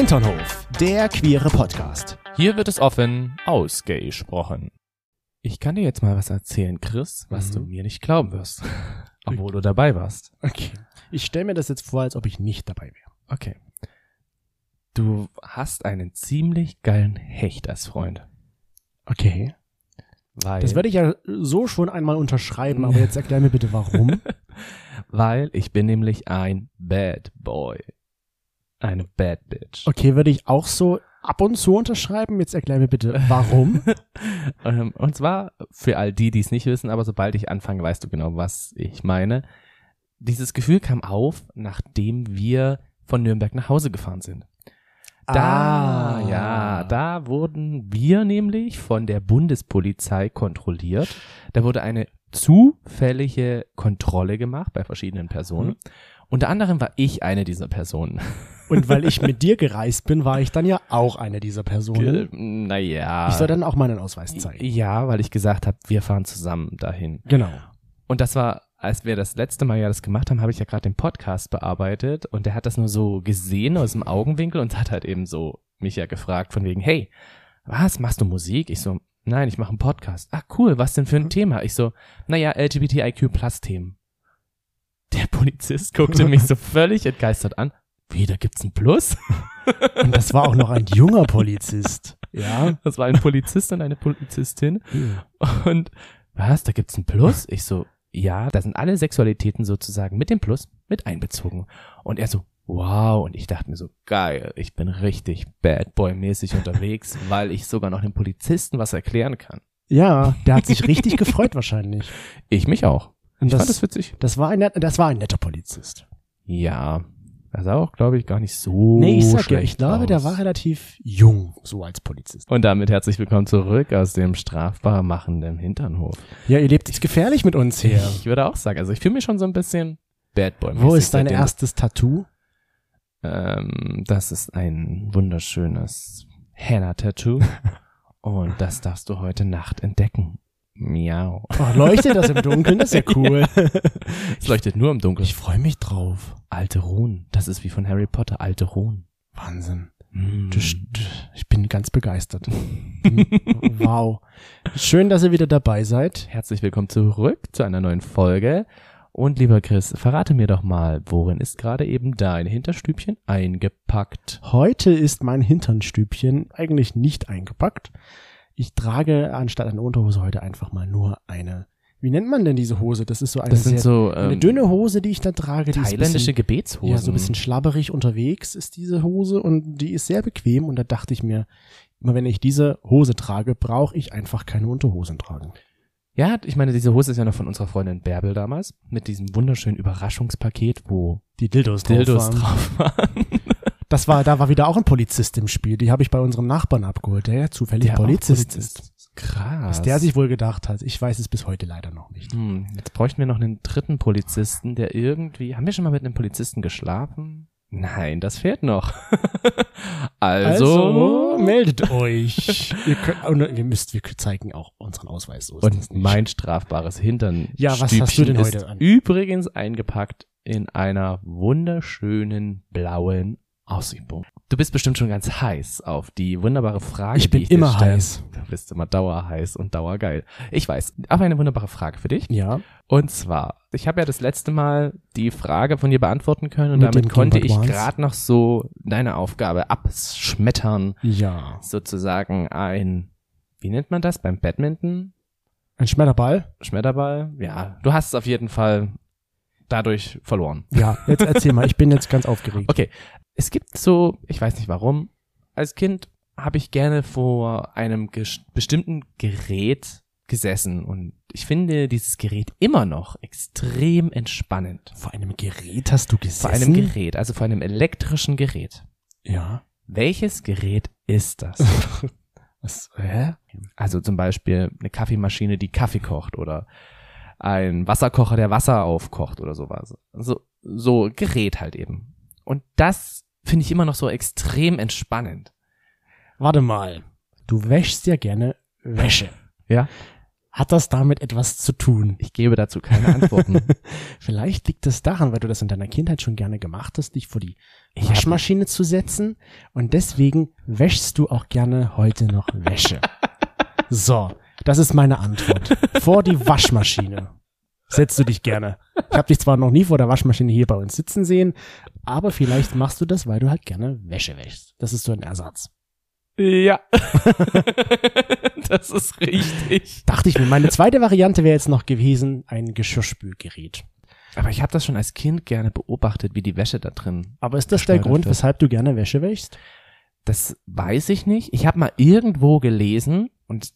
Hinternhof, der queere Podcast. Hier wird es offen ausgesprochen. Ich kann dir jetzt mal was erzählen, Chris, was Mhm. du mir nicht glauben wirst. Obwohl du dabei warst. Okay. Ich stelle mir das jetzt vor, als ob ich nicht dabei wäre. Okay. Du hast einen ziemlich geilen Hecht als Freund. Okay. Weil, Das werde ich ja so schon einmal unterschreiben, aber jetzt erklär mir bitte warum. weil ich bin nämlich ein Bad Boy. Eine Bad Bitch. Okay, würde ich auch so ab und zu unterschreiben. Jetzt erklär mir bitte warum. Ähm, Und zwar für all die, die es nicht wissen, aber sobald ich anfange, weißt du genau, was ich meine. Dieses Gefühl kam auf, nachdem wir von Nürnberg nach Hause gefahren sind. Da, Ah. ja, da wurden wir nämlich von der Bundespolizei kontrolliert. Da wurde eine zufällige Kontrolle gemacht bei verschiedenen Personen. Mhm. Unter anderem war ich eine dieser Personen. Und weil ich mit dir gereist bin, war ich dann ja auch eine dieser Personen. Naja. Ich soll dann auch meinen Ausweis zeigen. Ja, weil ich gesagt habe, wir fahren zusammen dahin. Genau. Und das war, als wir das letzte Mal ja das gemacht haben, habe ich ja gerade den Podcast bearbeitet und der hat das nur so gesehen aus dem Augenwinkel und hat halt eben so mich ja gefragt von wegen, hey, was, machst du Musik? Ich so, nein, ich mache einen Podcast. Ah, cool, was denn für ein Thema? Ich so, naja, LGBTIQ Plus Themen. Der Polizist guckte mich so völlig entgeistert an. Wie, da gibt's ein Plus? Und das war auch noch ein junger Polizist. Ja. Das war ein Polizist und eine Polizistin. Und was, da gibt's ein Plus? Ich so, ja, da sind alle Sexualitäten sozusagen mit dem Plus mit einbezogen. Und er so, wow. Und ich dachte mir so, geil, ich bin richtig Bad Boy-mäßig unterwegs, weil ich sogar noch dem Polizisten was erklären kann. Ja, der hat sich richtig gefreut wahrscheinlich. Ich mich auch. Und Ich fand das, das witzig. das war ein, das war ein netter Polizist. Ja, das sah auch, glaube ich, gar nicht so Nee, ich sag ja, ich glaube, aus. der war relativ jung, so als Polizist. Und damit herzlich willkommen zurück aus dem strafbar machenden Hinternhof. Ja, ihr lebt jetzt gefährlich mit uns hier. Ich würde auch sagen, also ich fühle mich schon so ein bisschen Bad Boy. Wo ist dein erstes Tattoo? Ähm, das ist ein wunderschönes Henna-Tattoo. Und das darfst du heute Nacht entdecken. Miau. Oh, leuchtet das im Dunkeln? Das ist ja cool. Es leuchtet nur im Dunkeln. Ich freue mich drauf. alte Runen. Das ist wie von Harry Potter, alte Runen. Wahnsinn. Mm. Ich bin ganz begeistert. wow. Schön, dass ihr wieder dabei seid. Herzlich willkommen zurück zu einer neuen Folge. Und lieber Chris, verrate mir doch mal, worin ist gerade eben dein Hinterstübchen eingepackt? Heute ist mein Hinternstübchen eigentlich nicht eingepackt. Ich trage anstatt einer Unterhose heute einfach mal nur eine. Wie nennt man denn diese Hose? Das ist so eine, Das sind sehr, so eine ähm, dünne Hose, die ich da trage. Die thailändische bisschen, Gebetshosen. ja, so ein bisschen schlabberig unterwegs ist diese Hose und die ist sehr bequem und da dachte ich mir, immer wenn ich diese Hose trage, brauche ich einfach keine Unterhosen tragen. Ja, ich meine, diese Hose ist ja noch von unserer Freundin Bärbel damals, mit diesem wunderschönen Überraschungspaket, wo Die Dildos, Dildos drauf waren. drauf waren. Das war, da war wieder auch ein Polizist im Spiel. Die habe ich bei unserem Nachbarn abgeholt, der ja zufällig Der Polizist, Polizist ist. Krass. Was der sich wohl gedacht hat, ich weiß es bis heute leider noch nicht. hm, jetzt bräuchten wir noch einen dritten Polizisten, der irgendwie, haben wir schon mal mit einem Polizisten geschlafen? Nein, das fehlt noch. also, meldet euch. ihr, könnt, und ihr müsst, wir zeigen auch unseren Ausweis. So und mein strafbares Hintern. Ja, was hast du denn heute an? Übrigens eingepackt in einer wunderschönen blauen Aussichtbogen. Du bist bestimmt schon ganz heiß auf die wunderbare Frage. Ich bin dir immer heiß. Du bist immer dauerheiß und dauergeil. Ich weiß, aber eine wunderbare Frage für dich. Ja, Und zwar, ich habe ja das letzte Mal die Frage von dir beantworten können und Mit damit konnte Game ich gerade noch so deine Aufgabe abschmettern, ja. sozusagen ein, wie nennt man das beim Badminton? Ein Schmetterball? Schmetterball? Ja, du hast es auf jeden Fall dadurch verloren. Ja, jetzt erzähl mal, ich bin jetzt ganz aufgeregt. Okay, es gibt so, ich weiß nicht warum, als Kind habe ich gerne vor einem bestimmten Gerät gesessen und ich finde dieses Gerät immer noch extrem entspannend. Vor einem Gerät hast du gesessen? Vor einem Gerät, also vor einem elektrischen Gerät. Ja. Welches Gerät ist das? Was, hä? also zum Beispiel eine Kaffeemaschine, die Kaffee kocht oder ein Wasserkocher, der Wasser aufkocht oder sowas. So, so Gerät halt eben. Und das finde ich immer noch so extrem entspannend. Warte mal. Du wäschst ja gerne Wäsche. Ja. Hat das damit etwas zu tun? Ich gebe dazu keine Antworten. Vielleicht liegt es daran, weil du das in deiner Kindheit schon gerne gemacht hast, dich vor die Waschmaschine zu setzen und deswegen wäschst du auch gerne heute noch Wäsche. so, das ist meine Antwort. Vor die Waschmaschine setzt du dich gerne. Ich habe dich zwar noch nie vor der Waschmaschine hier bei uns sitzen sehen, aber vielleicht machst du das, weil du halt gerne Wäsche wäschst. Das ist so ein Ersatz. ja. das ist richtig. Dachte ich mir, meine zweite Variante wäre jetzt noch gewesen, ein Geschirrspülgerät. Aber ich habe das schon als Kind gerne beobachtet, wie die Wäsche da drin. Aber ist das der Grund, wird. weshalb du gerne Wäsche wäschst? Das weiß ich nicht. Ich habe mal irgendwo gelesen und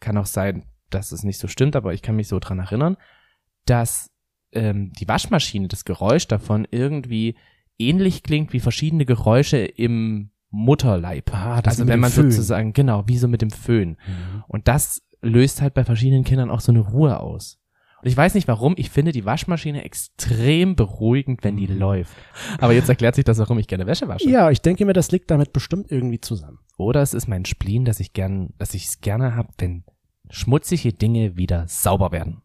kann auch sein, dass es nicht so stimmt, aber ich kann mich so dran erinnern, dass ähm, die Waschmaschine, das Geräusch davon irgendwie ähnlich klingt wie verschiedene Geräusche im Mutterleib. Ah, also wenn man sozusagen, genau, wie so mit dem Föhn. Und das löst halt bei verschiedenen Kindern auch so eine Ruhe aus. Und ich weiß nicht warum, ich finde die Waschmaschine extrem beruhigend, wenn die läuft. Aber jetzt erklärt sich das, warum ich gerne Wäsche wasche. Ja, ich denke mir, das liegt damit bestimmt irgendwie zusammen. Oder es ist mein Spleen, dass ich gern, dass ich es gerne habe, wenn schmutzige Dinge wieder sauber werden.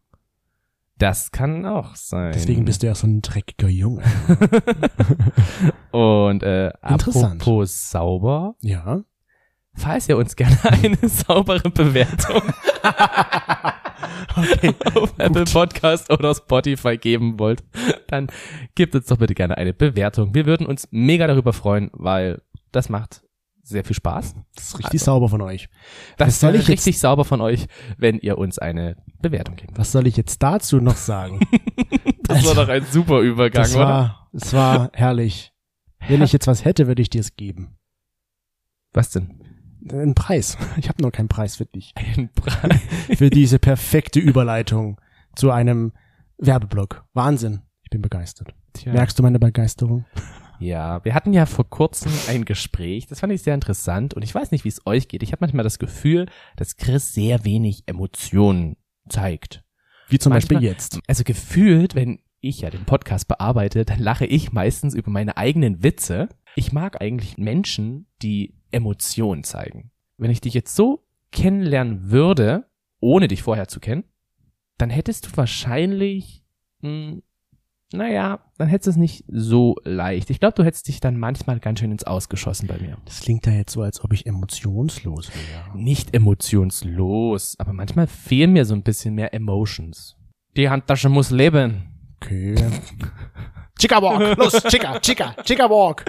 Das kann auch sein. Deswegen bist du ja so ein dreckiger Junge. Und äh, Interessant. apropos sauber, Ja. falls ihr uns gerne eine saubere Bewertung Okay. auf Apple Podcast oder Spotify geben wollt, dann gebt uns doch bitte gerne eine Bewertung. Wir würden uns mega darüber freuen, weil das macht sehr viel Spaß. Das ist richtig sauber von euch. Das soll ich jetzt- richtig sauber von euch, wenn ihr uns eine Bewertung gebt. Was soll ich jetzt dazu noch sagen? Das war doch ein super Übergang, das war, es war herrlich. Wenn ich jetzt was hätte, würde ich dir es geben. Was denn? Einen Preis. Ich habe nur keinen Preis für dich. Ein Preis. Für diese perfekte Überleitung zu einem Werbeblock. Wahnsinn. Ich bin begeistert. Tja. Merkst du meine Begeisterung? Ja, wir hatten ja vor kurzem ein Gespräch, das fand ich sehr interessant und ich weiß nicht, wie es euch geht. Ich habe manchmal das Gefühl, dass Chris sehr wenig Emotionen zeigt. Wie zum Manchmal- Beispiel jetzt. Also gefühlt, wenn ich ja den Podcast bearbeite, dann lache ich meistens über meine eigenen Witze. Ich mag eigentlich Menschen, die Emotionen zeigen. Wenn ich dich jetzt so kennenlernen würde, ohne dich vorher zu kennen, dann hättest du wahrscheinlich, mh, naja, dann hättest du es nicht so leicht. Ich glaube, du hättest dich dann manchmal ganz schön ins Ausgeschossen bei mir. Das klingt ja jetzt so, als ob ich emotionslos wäre. Nicht emotionslos, aber manchmal fehlen mir so ein bisschen mehr Emotions. Die Handtasche muss leben. Okay. Chica Walk. Los, Chica, Chica, Chica Walk.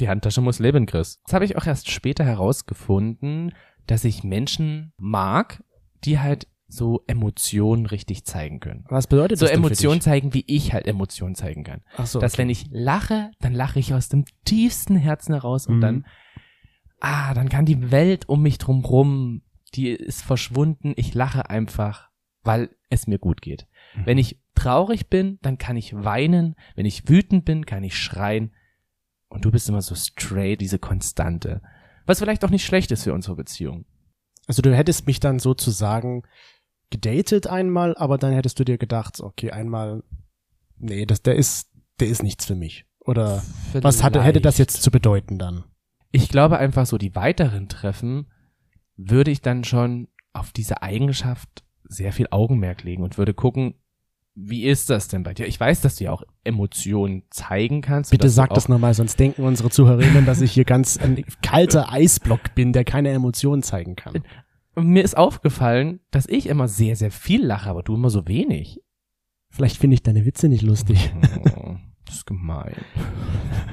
Die Handtasche muss leben, Chris. Das habe ich auch erst später herausgefunden, dass ich Menschen mag, die halt so Emotionen richtig zeigen können. Was bedeutet So das für Emotionen zeigen, wie ich halt Emotionen zeigen kann. Ach so, Dass okay. wenn ich lache, dann lache ich aus dem tiefsten Herzen heraus und Mhm. dann, ah, dann kann die Welt um mich drum rum, die ist verschwunden. Ich lache einfach, weil es mir gut geht. Mhm. Wenn ich traurig bin, dann kann ich weinen. Wenn ich wütend bin, kann ich schreien. Und du bist immer so straight, diese Konstante. Was vielleicht auch nicht schlecht ist für unsere Beziehung. Also du hättest mich dann sozusagen gedatet einmal, aber dann hättest du dir gedacht, okay, einmal, nee, das, der ist, der ist nichts für mich. Oder was hatte, hätte das Vielleicht. jetzt zu bedeuten dann? Ich glaube einfach so, die weiteren Treffen würde ich dann schon auf diese Eigenschaft sehr viel Augenmerk legen und würde gucken, wie ist das denn bei dir? Ich weiß, dass du ja auch Emotionen zeigen kannst. Bitte sag das nochmal, sonst denken unsere Zuhörerinnen, dass ich hier ganz ein kalter Eisblock bin, der keine Emotionen zeigen kann. Und Mir ist aufgefallen, dass ich immer sehr, sehr viel lache, aber du immer so wenig. Vielleicht finde ich deine Witze nicht lustig. Oh, das ist gemein.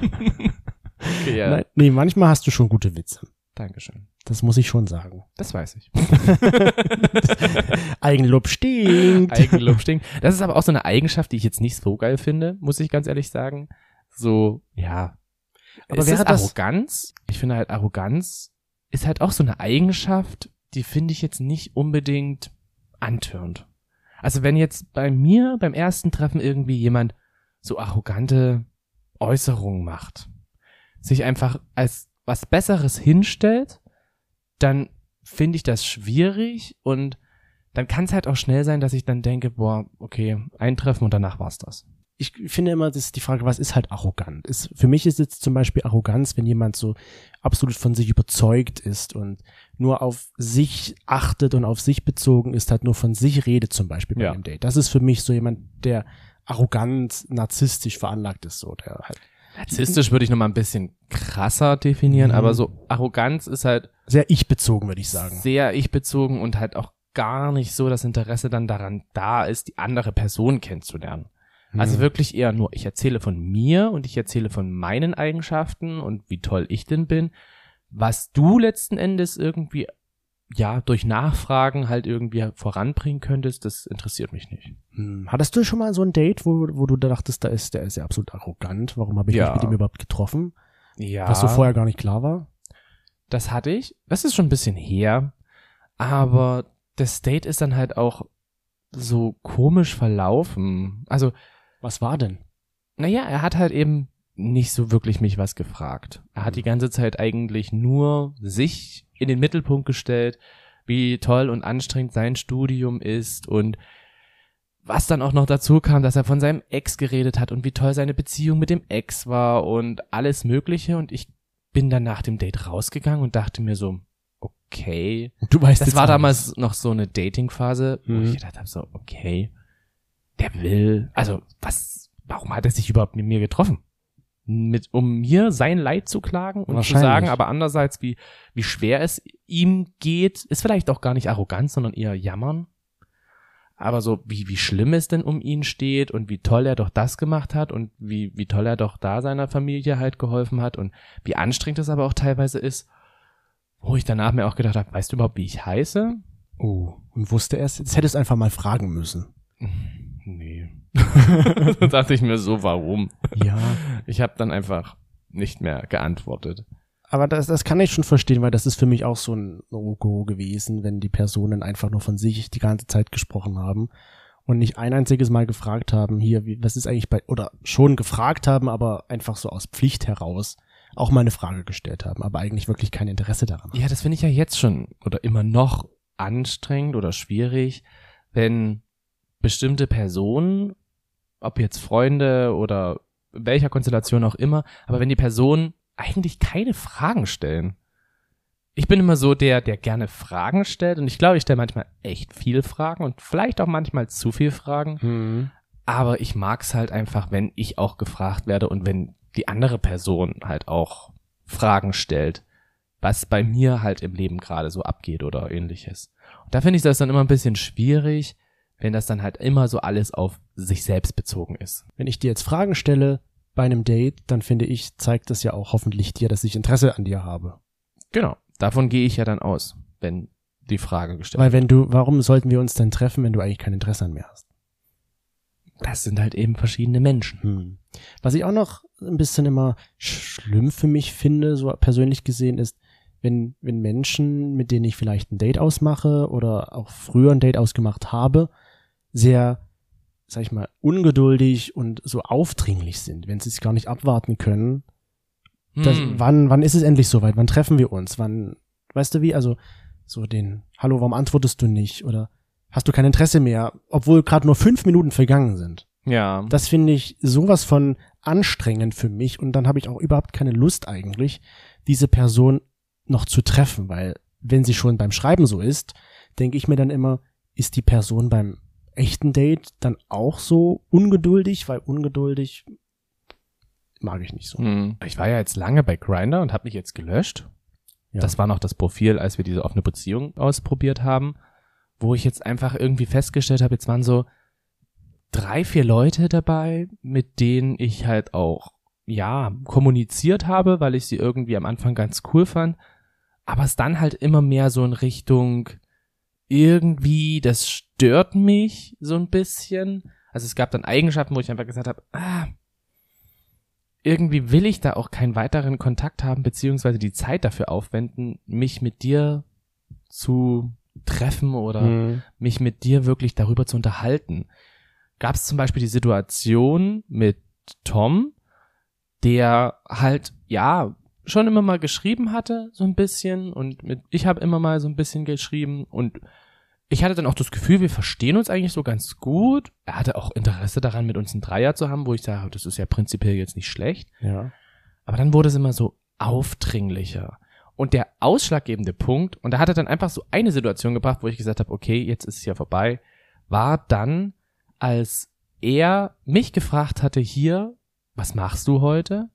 okay, ja. Nein, nee, manchmal hast du schon gute Witze. Dankeschön. Das muss ich schon sagen. Das weiß ich. Eigenlob stinkt. Eigenlob stinkt. Das ist aber auch so eine Eigenschaft, die ich jetzt nicht so geil finde, muss ich ganz ehrlich sagen. So, ja. Aber es wäre ist das- Arroganz? Ich finde halt Arroganz ist halt auch so eine Eigenschaft, die finde ich jetzt nicht unbedingt antörend. Also wenn jetzt bei mir beim ersten Treffen irgendwie jemand so arrogante Äußerungen macht, sich einfach als was Besseres hinstellt, dann finde ich das schwierig und dann kann es halt auch schnell sein, dass ich dann denke, boah, okay, ein Treffen und danach war's das. Ich finde immer, das ist die Frage, was ist halt arrogant? Ist, für mich ist jetzt zum Beispiel Arroganz, wenn jemand so absolut von sich überzeugt ist und nur auf sich achtet und auf sich bezogen ist, halt nur von sich redet zum Beispiel bei Ja. einem Date. Das ist für mich so jemand, der arrogant, narzisstisch veranlagt ist, so, der halt Narzisstisch würde ich noch mal ein bisschen krasser definieren, Mhm. aber so Arroganz ist halt sehr ich-bezogen, würde ich sagen. sehr ich-bezogen und halt auch gar nicht so das Interesse dann daran da ist, die andere Person kennenzulernen. Also Mhm. wirklich eher nur, ich erzähle von mir und ich erzähle von meinen Eigenschaften und wie toll ich denn bin. Was du letzten Endes irgendwie, ja, durch Nachfragen halt irgendwie voranbringen könntest, das interessiert mich nicht. Hm. Hattest du schon mal so ein Date, wo, wo du da dachtest, da ist, der ist ja absolut arrogant. Warum habe ich Ja. mich mit ihm überhaupt getroffen? Ja. Was so vorher gar nicht klar war? Das hatte ich. Das ist schon ein bisschen her. Aber das Date ist dann halt auch so komisch verlaufen. Also, Was war denn? naja, er hat halt eben nicht so wirklich mich was gefragt. Er hat die ganze Zeit eigentlich nur sich in den Mittelpunkt gestellt, wie toll und anstrengend sein Studium ist und was dann auch noch dazu kam, dass er von seinem Ex geredet hat und wie toll seine Beziehung mit dem Ex war und alles Mögliche. Und ich bin dann nach dem Date rausgegangen und dachte mir so, okay. Du weißt Das war damals noch so eine Dating-Phase, wo Mhm. ich gedacht habe, so, okay, der will, also was, warum hat er sich überhaupt mit mir getroffen? Mit, um mir sein Leid zu klagen und zu sagen, aber andererseits, wie, wie schwer es ihm geht, ist vielleicht auch gar nicht arrogant, sondern eher jammern. Aber so, wie, wie schlimm es denn um ihn steht und wie toll er doch das gemacht hat und wie, wie toll er doch da seiner Familie halt geholfen hat und wie anstrengend es aber auch teilweise ist, wo ich danach mir auch gedacht habe, weißt du überhaupt, wie ich heiße? Oh, und wusste er es? Jetzt hättest du einfach mal fragen müssen. Nee. da dachte ich mir so, warum? Ja. Ich habe dann einfach nicht mehr geantwortet. Aber das, das kann ich schon verstehen, weil das ist für mich auch so ein No-Go gewesen, wenn die Personen einfach nur von sich die ganze Zeit gesprochen haben und nicht ein einziges Mal gefragt haben, hier, wie, was ist eigentlich bei, oder schon gefragt haben, aber einfach so aus Pflicht heraus auch mal eine Frage gestellt haben, aber eigentlich wirklich kein Interesse daran haben. Ja, das finde ich ja jetzt schon oder immer noch anstrengend oder schwierig, wenn bestimmte Personen, ob jetzt Freunde oder welcher Konstellation auch immer, aber wenn die Personen eigentlich keine Fragen stellen. Ich bin immer so der, der gerne Fragen stellt und ich glaube, ich stelle manchmal echt viel Fragen und vielleicht auch manchmal zu viel Fragen. Hm. Aber ich mag's halt einfach, wenn ich auch gefragt werde und wenn die andere Person halt auch Fragen stellt, was bei mir halt im Leben gerade so abgeht oder ähnliches. Und da finde ich das dann immer ein bisschen schwierig, wenn das dann halt immer so alles auf sich selbst bezogen ist. Wenn ich dir jetzt Fragen stelle bei einem Date, dann finde ich, zeigt das ja auch hoffentlich dir, dass ich Interesse an dir habe. Genau. Davon gehe ich ja dann aus, wenn die Frage gestellt Weil wenn du, warum sollten wir uns denn treffen, wenn du eigentlich kein Interesse an mir hast? wird. Das sind halt eben verschiedene Menschen. Hm. Was ich auch noch ein bisschen immer schlimm für mich finde, so persönlich gesehen, ist, wenn, wenn Menschen, mit denen ich vielleicht ein Date ausmache oder auch früher ein Date ausgemacht habe, sehr, sag ich mal, ungeduldig und so aufdringlich sind, wenn sie es gar nicht abwarten können. Hm. wann, wann ist es endlich soweit? Wann treffen wir uns? Wann, weißt du wie? Also, so den, hallo, warum antwortest du nicht? Oder hast du kein Interesse mehr, obwohl gerade nur fünf Minuten vergangen sind? Ja. Das finde ich sowas von anstrengend für mich und dann habe ich auch überhaupt keine Lust eigentlich, diese Person noch zu treffen, weil wenn sie schon beim Schreiben so ist, denke ich mir dann immer, ist die Person beim echten Date dann auch so ungeduldig, weil ungeduldig mag ich nicht so. Hm. Ich war ja jetzt lange bei Grinder und habe mich jetzt gelöscht. Ja. Das war noch das Profil, als wir diese offene Beziehung ausprobiert haben, wo ich jetzt einfach irgendwie festgestellt habe, jetzt waren so drei, vier Leute dabei, mit denen ich halt auch, ja, kommuniziert habe, weil ich sie irgendwie am Anfang ganz cool fand, aber es dann halt immer mehr so in Richtung irgendwie, das stört mich so ein bisschen. Also es gab dann Eigenschaften, wo ich einfach gesagt habe, ah, irgendwie will ich da auch keinen weiteren Kontakt haben, beziehungsweise die Zeit dafür aufwenden, mich mit dir zu treffen oder Mhm. mich mit dir wirklich darüber zu unterhalten. Gab es zum Beispiel die Situation mit Tom, der halt, ja, schon immer mal geschrieben hatte, so ein bisschen, und mit, ich habe immer mal so ein bisschen geschrieben und ich hatte dann auch das Gefühl, wir verstehen uns eigentlich so ganz gut. Er hatte auch Interesse daran, mit uns einen Dreier zu haben, wo ich sage, das ist ja prinzipiell jetzt nicht schlecht. Ja. Aber dann wurde es immer so aufdringlicher. Und der ausschlaggebende Punkt, und da hat er dann einfach so eine Situation gebracht, wo ich gesagt habe, okay, jetzt ist es ja vorbei, war dann, als er mich gefragt hatte, hier, was machst du heute?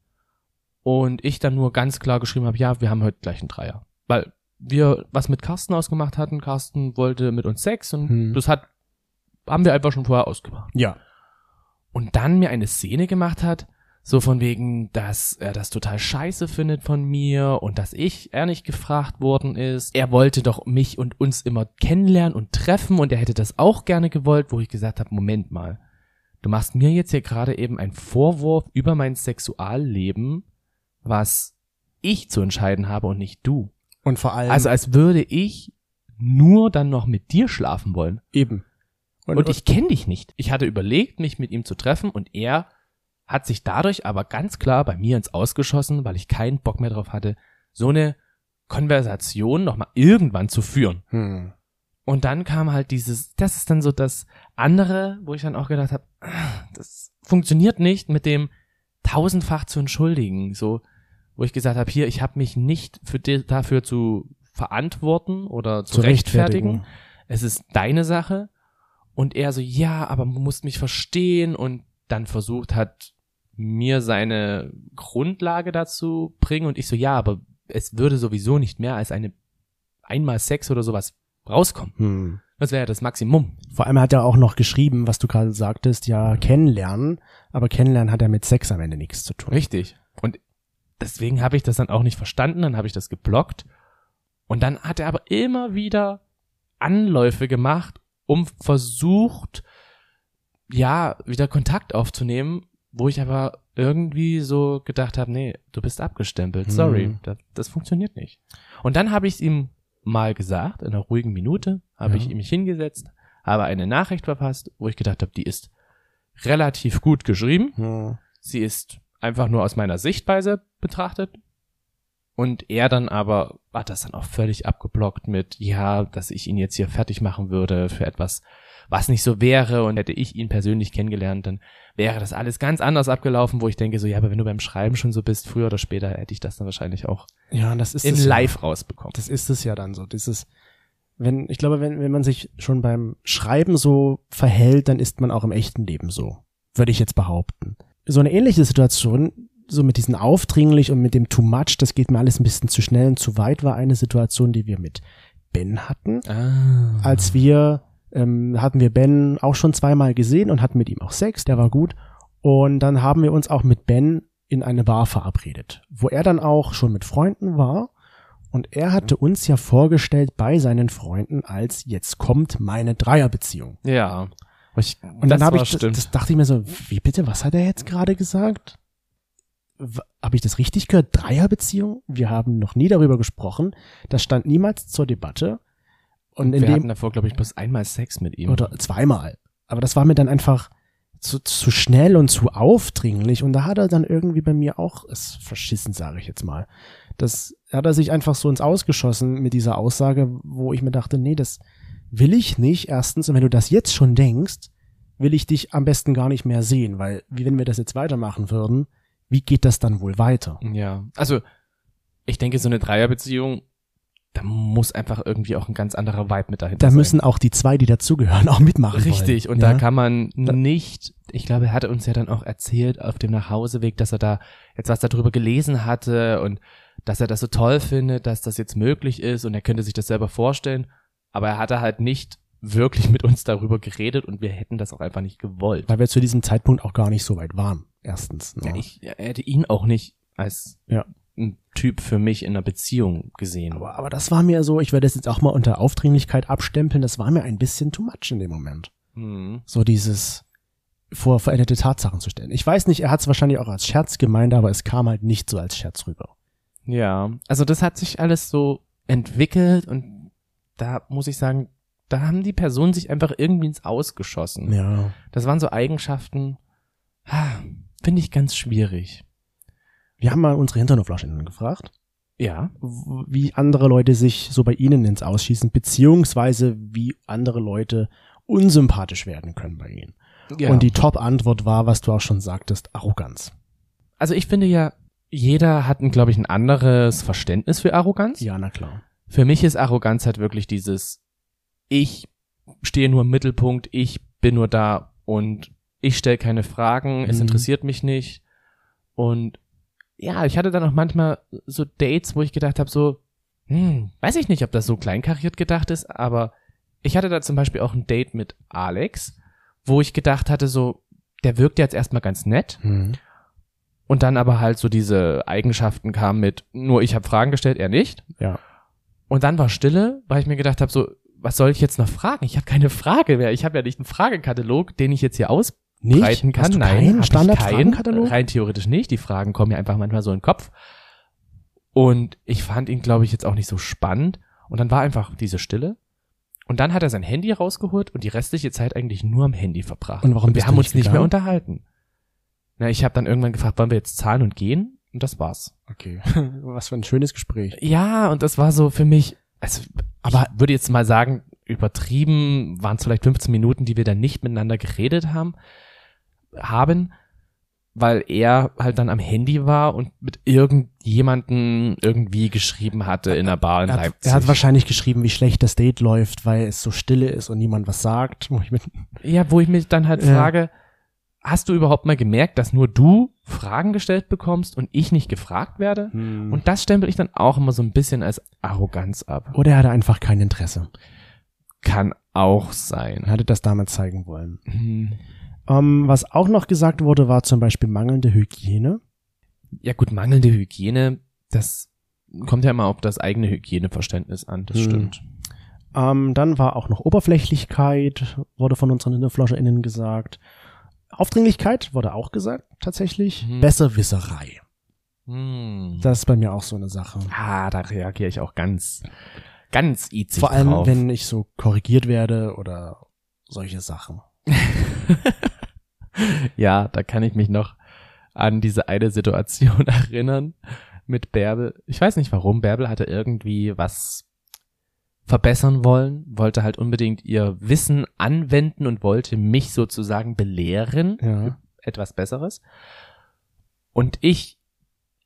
Und ich dann nur ganz klar geschrieben habe, ja, wir haben heute gleich einen Dreier. Weil wir was mit Carsten ausgemacht hatten. Carsten wollte mit uns Sex und Hm. das hat, haben wir einfach schon vorher ausgemacht. Ja. Und dann mir eine Szene gemacht hat, so von wegen, dass er das total scheiße findet von mir und dass ich, er nicht gefragt worden ist. Er wollte doch mich und uns immer kennenlernen und treffen und er hätte das auch gerne gewollt, wo ich gesagt habe, Moment mal, du machst mir jetzt hier gerade eben einen Vorwurf über mein Sexualleben, was ich zu entscheiden habe und nicht du. Und vor allem Also als würde ich nur dann noch mit dir schlafen wollen. eben. Und, ich kenne dich nicht. Ich hatte überlegt, mich mit ihm zu treffen und er hat sich dadurch aber ganz klar bei mir ins Ausgeschossen, weil ich keinen Bock mehr drauf hatte, so eine Konversation nochmal irgendwann zu führen. hm. Und dann kam halt dieses, das ist dann so das andere, wo ich dann auch gedacht habe, das funktioniert nicht mit dem tausendfach zu entschuldigen. So, wo ich gesagt habe, hier, ich habe mich nicht für di- dafür zu verantworten oder zu, zu rechtfertigen rechtfertigen. es ist deine Sache. Und er so, ja, aber du musst mich verstehen und dann versucht hat, mir seine Grundlage dazu bringen und ich so, ja, aber es würde sowieso nicht mehr als eine einmal Sex oder sowas rauskommen. Hm. Das wäre ja das Maximum. Vor allem hat er auch noch geschrieben, was du gerade sagtest, ja, kennenlernen, aber kennenlernen hat ja mit Sex am Ende nichts zu tun. Richtig. Und deswegen habe ich das dann auch nicht verstanden, dann habe ich das geblockt. Und dann hat er aber immer wieder Anläufe gemacht, um versucht, ja, wieder Kontakt aufzunehmen, wo ich aber irgendwie so gedacht habe, nee, du bist abgestempelt, sorry, Hm. das, das funktioniert nicht. Und dann habe ich es ihm mal gesagt, in einer ruhigen Minute, habe Ja. ich mich hingesetzt, habe eine Nachricht verpasst, wo ich gedacht habe, die ist relativ gut geschrieben. Hm. Sie ist einfach nur aus meiner Sichtweise betrachtet. Und er dann aber hat das dann auch völlig abgeblockt mit, ja, dass ich ihn jetzt hier fertig machen würde für etwas, was nicht so wäre. Und hätte ich ihn persönlich kennengelernt, dann wäre das alles ganz anders abgelaufen, wo ich denke so, ja, aber wenn du beim Schreiben schon so bist, früher oder später hätte ich das dann wahrscheinlich auch Ja, das ist in live rausbekommen. Das ist es ja dann so. Dieses, wenn, ich glaube, wenn, wenn man sich schon beim Schreiben so verhält, dann ist man auch im echten Leben so. Würde ich jetzt behaupten. So eine ähnliche Situation, so mit diesen aufdringlich und mit dem too much, das geht mir alles ein bisschen zu schnell und zu weit, war eine Situation, die wir mit Ben hatten. Ah. Als wir, ähm, hatten wir Ben auch schon zweimal gesehen und hatten mit ihm auch Sex, der war gut. Und dann haben wir uns auch mit Ben in eine Bar verabredet, wo er dann auch schon mit Freunden war. Und er hatte uns ja vorgestellt bei seinen Freunden als jetzt kommt meine Dreierbeziehung. ja. Ich, Und dann habe ich, das, das dachte ich mir so, wie bitte, was hat er jetzt gerade gesagt? Habe ich das richtig gehört? Dreierbeziehung? Wir haben noch nie darüber gesprochen. Das stand niemals zur Debatte. Und in wir dem, hatten davor, glaube ich, bloß einmal Sex mit ihm. oder zweimal. Aber das war mir dann einfach zu, zu schnell und zu aufdringlich. Und da hat er dann irgendwie bei mir auch es verschissen, sage ich jetzt mal. Das hat er sich einfach so ins Ausgeschossen mit dieser Aussage, wo ich mir dachte, nee, das will ich nicht. Erstens, und wenn du das jetzt schon denkst, will ich dich am besten gar nicht mehr sehen, weil wie wenn wir das jetzt weitermachen würden, wie geht das dann wohl weiter? Ja, also ich denke, so eine Dreierbeziehung, da muss einfach irgendwie auch ein ganz anderer Vibe mit dahinter Da sein. müssen auch die zwei, die dazugehören, auch mitmachen. Richtig, wollen. und ja? da kann man Da- nicht, ich glaube, er hatte uns ja dann auch erzählt auf dem Nachhauseweg, dass er da jetzt was darüber gelesen hatte und dass er das so toll findet, dass das jetzt möglich ist und er könnte sich das selber vorstellen, aber er hatte halt nicht wirklich mit uns darüber geredet und wir hätten das auch einfach nicht gewollt. weil wir zu diesem Zeitpunkt auch gar nicht so weit waren. Erstens. ne? Ja, ich er hätte ihn auch nicht als Ja. ein Typ für mich in einer Beziehung gesehen. Aber, aber das war mir so, ich werde das jetzt auch mal unter Aufdringlichkeit abstempeln, das war mir ein bisschen too much in dem Moment. Hm. So dieses vor veränderte Tatsachen zu stellen. Ich weiß nicht, er hat es wahrscheinlich auch als Scherz gemeint, aber es kam halt nicht so als Scherz rüber. Ja, also das hat sich alles so entwickelt und da muss ich sagen, da haben die Personen sich einfach irgendwie ins Ausgeschossen. Ja. Das waren so Eigenschaften, ah, finde ich ganz schwierig. Wir haben mal unsere Hinternoflaschen gefragt. Ja. wie andere Leute sich so bei ihnen ins Ausschießen, beziehungsweise wie andere Leute unsympathisch werden können bei ihnen. ja. Und die Top-Antwort war, was du auch schon sagtest, Arroganz. also ich finde ja, jeder hat, glaube ich, ein anderes Verständnis für Arroganz. Ja, na klar. Für mich ist Arroganz halt wirklich dieses, ich stehe nur im Mittelpunkt, ich bin nur da und ich stelle keine Fragen, es Mhm. interessiert mich nicht. Und ja, ich hatte dann auch manchmal so Dates, wo ich gedacht habe, so, hm, weiß ich nicht, ob das so kleinkariert gedacht ist, aber ich hatte da zum Beispiel auch ein Date mit Alex, wo ich gedacht hatte, so, der wirkt jetzt erstmal ganz nett Mhm. und dann aber halt so diese Eigenschaften kamen mit, nur ich habe Fragen gestellt, er nicht. Ja. Und dann war Stille, weil ich mir gedacht habe, so, was soll ich jetzt noch fragen? Ich habe keine Frage mehr. Ich habe ja nicht einen Fragekatalog, den ich jetzt hier ausbreiten Nicht? kann. Hast du Nein, keinen. Rein theoretisch nicht. Die Fragen kommen ja einfach manchmal so in den Kopf. Und ich fand ihn, glaube ich, jetzt auch nicht so spannend. Und dann war einfach diese Stille. Und dann hat er sein Handy rausgeholt und die restliche Zeit eigentlich nur am Handy verbracht. Und warum wir bist haben uns nicht nicht mehr gegangen? unterhalten. Na, ich habe dann irgendwann gefragt, wollen wir jetzt zahlen und gehen? Und das war's. Okay. Was für ein schönes Gespräch. Ja, und das war so für mich, also, aber ich würde jetzt mal sagen, übertrieben waren es vielleicht 15 Minuten, die wir dann nicht miteinander geredet haben, haben, weil er halt dann am Handy war und mit irgendjemanden irgendwie geschrieben hatte in einer Bar in Er hat, Leipzig. er hat wahrscheinlich geschrieben, wie schlecht das Date läuft, weil es so stille ist und niemand was sagt. Wo ich mit, ja, wo ich mich dann halt Ja. frage, hast du überhaupt mal gemerkt, dass nur du Fragen gestellt bekommst und ich nicht gefragt werde? und Und das stempel ich dann auch immer so ein bisschen als Arroganz ab. oder er hatte einfach kein Interesse. Kann auch sein. Er hatte das damals zeigen wollen. Hm. Ähm, was auch noch gesagt wurde, war zum Beispiel mangelnde Hygiene. Ja gut, mangelnde Hygiene, das kommt ja immer auf das eigene Hygieneverständnis an, das Hm. stimmt. Ähm, dann war auch noch Oberflächlichkeit, wurde von unseren HinterfloscherInnen gesagt. Aufdringlichkeit wurde auch gesagt, tatsächlich. Mhm. Besserwisserei. Hm. Das ist bei mir auch so eine Sache. ah, da reagiere ich auch ganz, ganz easy Vor allem, drauf. wenn ich so korrigiert werde oder solche Sachen. ja, da kann ich mich noch an diese eine Situation erinnern mit Bärbel. Ich weiß nicht warum, Bärbel hatte irgendwie was verbessern wollen, wollte halt unbedingt ihr Wissen anwenden und wollte mich sozusagen belehren. Ja. etwas Besseres. Und ich